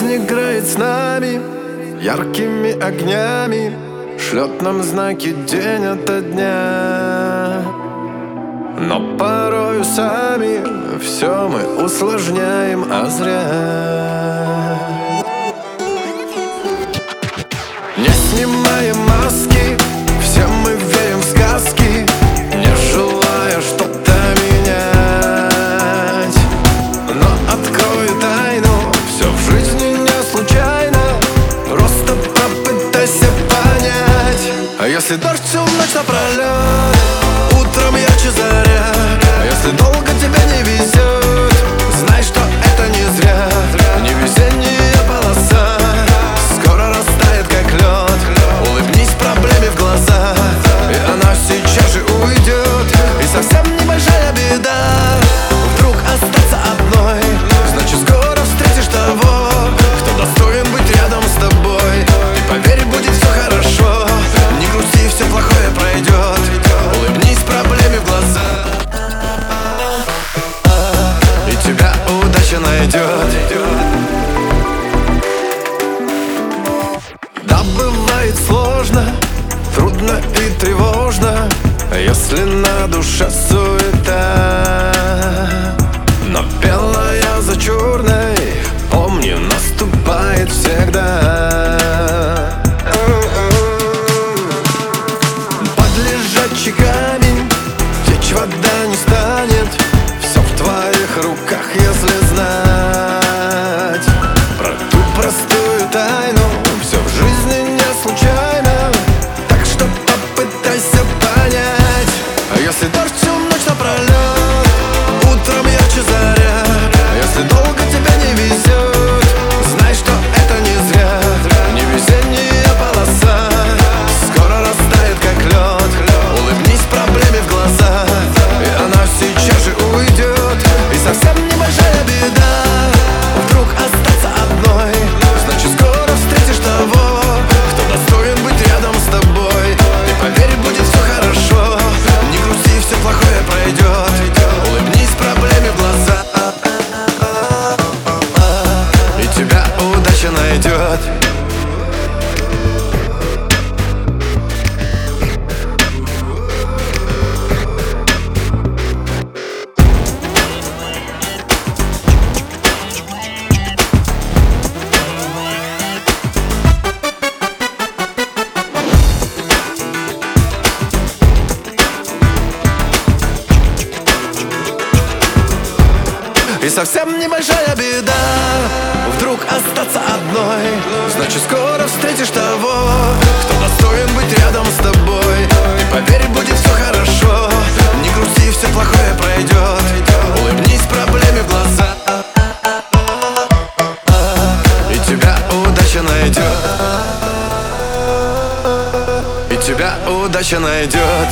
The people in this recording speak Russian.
Жизнь играет с нами яркими огнями Шлет нам знаки день ото дня. Но порою сами все мы усложняем, а зря. Если дождь всю ночь напролет Утром ярче заря Если долго душа суета Но белая за черной Помню, наступает всегда. Под лежачий идет И совсем небольшая беда остаться одной. Значит скоро встретишь того Кто достоин быть рядом с тобой. И поверь, будет все хорошо. Не грусти, все плохое пройдет Улыбнись проблеме в глаза. И тебя удача найдет И тебя удача найдет